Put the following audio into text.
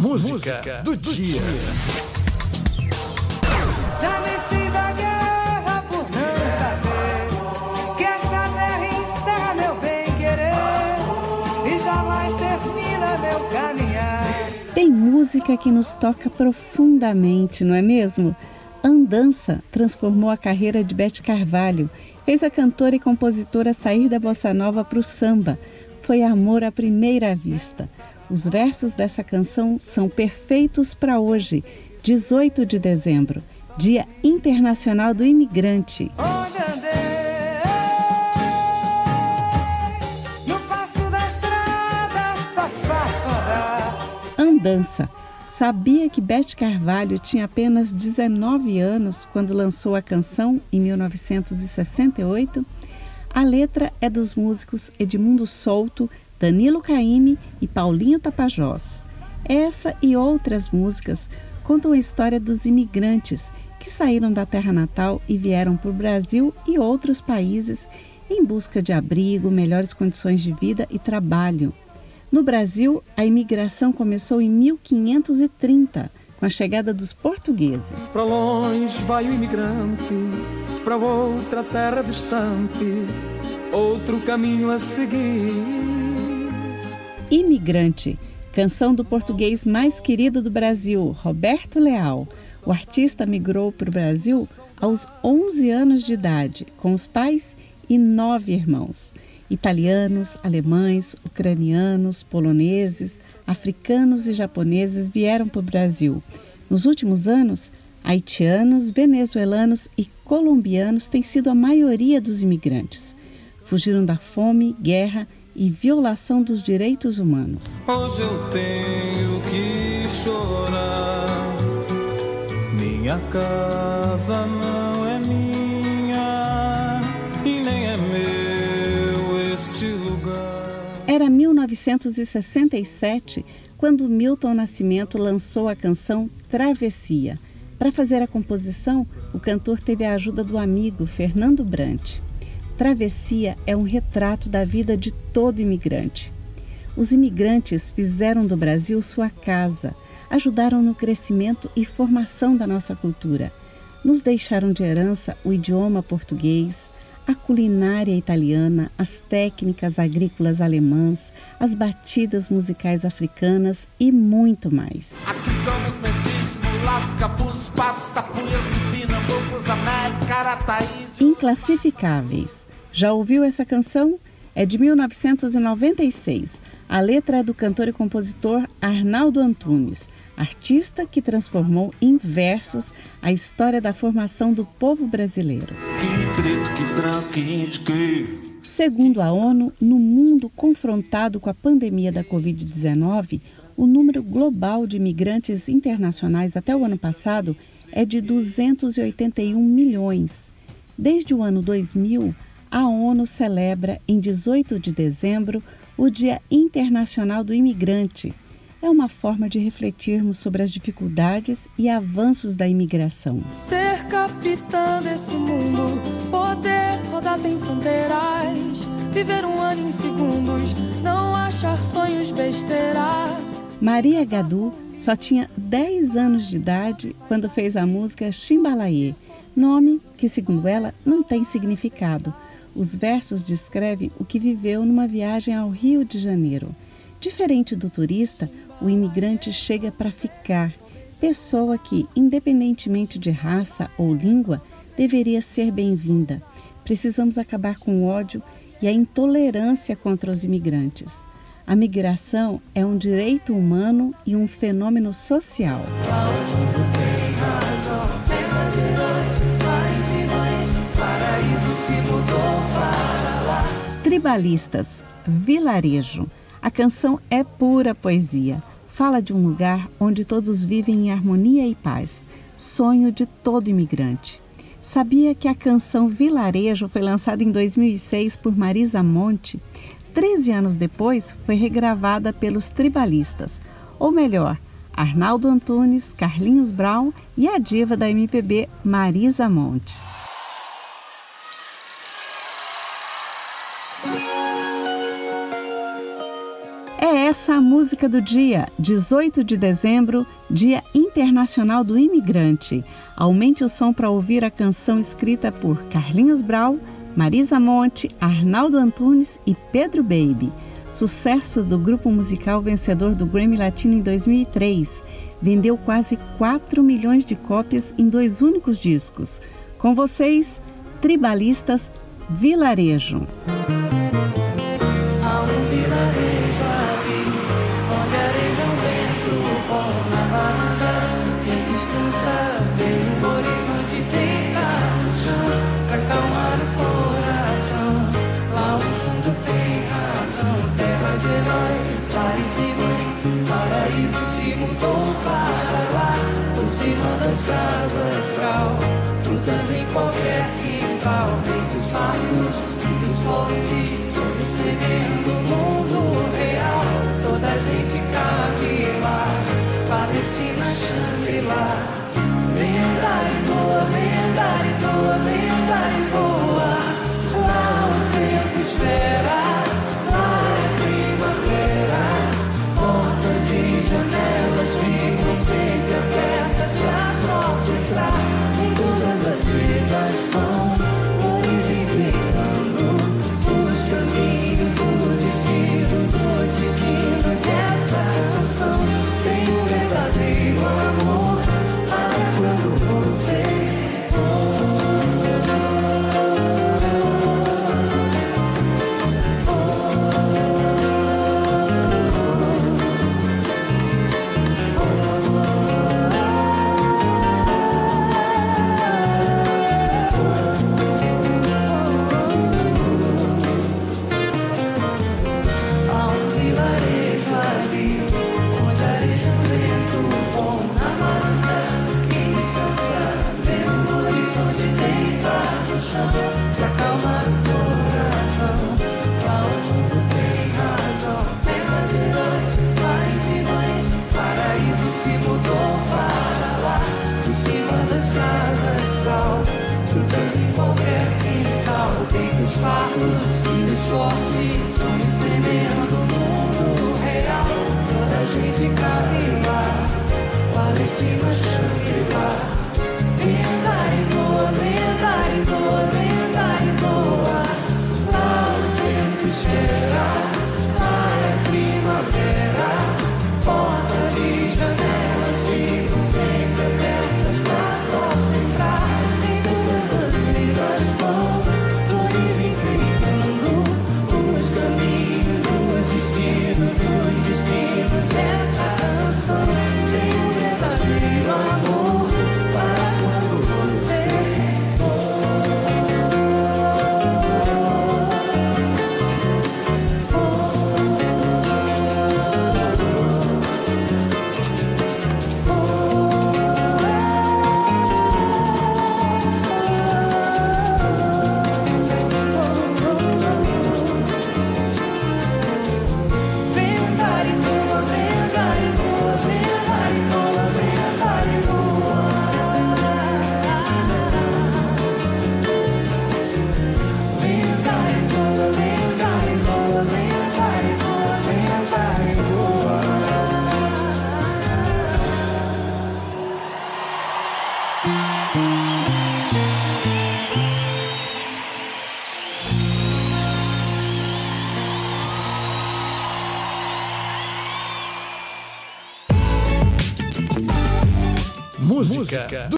música, música do, do, dia. Já me fiz a guerra por não saber que esta terra encerra meu bem-querer e jamais termina meu caminhar. Tem música que nos toca profundamente, não é mesmo? Andança transformou a carreira de Bete Carvalho, fez a cantora e compositora sair da bossa nova para o samba. Foi amor à primeira vista. Os versos dessa canção são perfeitos para hoje, 18 de dezembro, Dia Internacional do Imigrante. Andança. Sabia que Beth Carvalho tinha apenas 19 anos quando lançou a canção em 1968? A letra é dos músicos Edmundo Souto, Danilo Caime e Paulinho Tapajós. Essa e outras músicas contam a história dos imigrantes que saíram da terra natal e vieram para o Brasil e outros países em busca de abrigo, melhores condições de vida e trabalho. No Brasil, a imigração começou em 1530, com a chegada dos portugueses. Para longe vai o imigrante, para outra terra distante, outro caminho a seguir. Imigrante, canção do português mais querido do Brasil, Roberto Leal. O artista migrou para o Brasil aos 11 anos de idade, com os pais e nove irmãos. Italianos, alemães, ucranianos, poloneses, africanos e japoneses vieram para o Brasil. Nos últimos anos, haitianos, venezuelanos e colombianos têm sido a maioria dos imigrantes. Fugiram da fome, guerra e violação dos direitos humanos. Hoje eu tenho que chorar. Minha casa não é minha e nem é meu este lugar. Era 1967 quando Milton Nascimento lançou a canção Travessia. Para fazer a composição, o cantor teve a ajuda do amigo Fernando Brant. Travessia é um retrato da vida de todo imigrante. Os imigrantes fizeram do Brasil sua casa, ajudaram no crescimento e formação da nossa cultura. Nos deixaram de herança o idioma português, a culinária italiana, as técnicas agrícolas alemãs, as batidas musicais africanas e muito mais. Aqui somos mestiços, mulatos, capuzes, patos, tapuias, tupinambocos, américa, Inclassificáveis. Já ouviu essa canção? É de 1996. A letra é do cantor e compositor Arnaldo Antunes, artista que transformou em versos a história da formação do povo brasileiro. Segundo a ONU, no mundo confrontado com a pandemia da Covid-19, o número global de imigrantes internacionais até o ano passado é de 281 milhões. Desde o ano 2000, a ONU celebra em 18 de dezembro o Dia Internacional do Imigrante. É uma forma de refletirmos sobre as dificuldades e avanços da imigração. Ser capitã desse mundo, poder rodar sem fronteiras, viver um ano em segundos, não achar sonhos besteira. Maria Gadu só tinha 10 anos de idade quando fez a música Chimbalaê, nome que, segundo ela, não tem significado os versos descrevem o que viveu numa viagem ao Rio de Janeiro. Diferente do turista, o imigrante chega para ficar, pessoa que, independentemente de raça ou língua, deveria ser bem-vinda. Precisamos acabar com o ódio e a intolerância contra os imigrantes. A migração é um direito humano e um fenômeno social. Tribalistas, Vilarejo. A canção é pura poesia. Fala de um lugar onde todos vivem em harmonia e paz. Sonho de todo imigrante. Sabia que a canção Vilarejo foi lançada em 2006 por Marisa Monte? Treze anos depois, foi regravada pelos tribalistas, ou melhor, Arnaldo Antunes, Carlinhos Brown e a diva da MPB Marisa Monte. música do dia, 18 de dezembro, Dia Internacional do Imigrante. Aumente o som para ouvir a canção escrita por Carlinhos Brau, Marisa Monte, Arnaldo Antunes e Pedro Baby. Sucesso do grupo musical vencedor do Grammy Latino em 2003. Vendeu quase 4 milhões de cópias em dois únicos discos. Com vocês, Tribalistas Vilarejo. para lá, por cima das casas cal, frutas em qualquer quintal, muitos fardos, e fortes. Oh. fartos, filhos fortes, sonhos semeando o mundo real. Toda a gente cabe lá, Palestina, Shangri-La. música.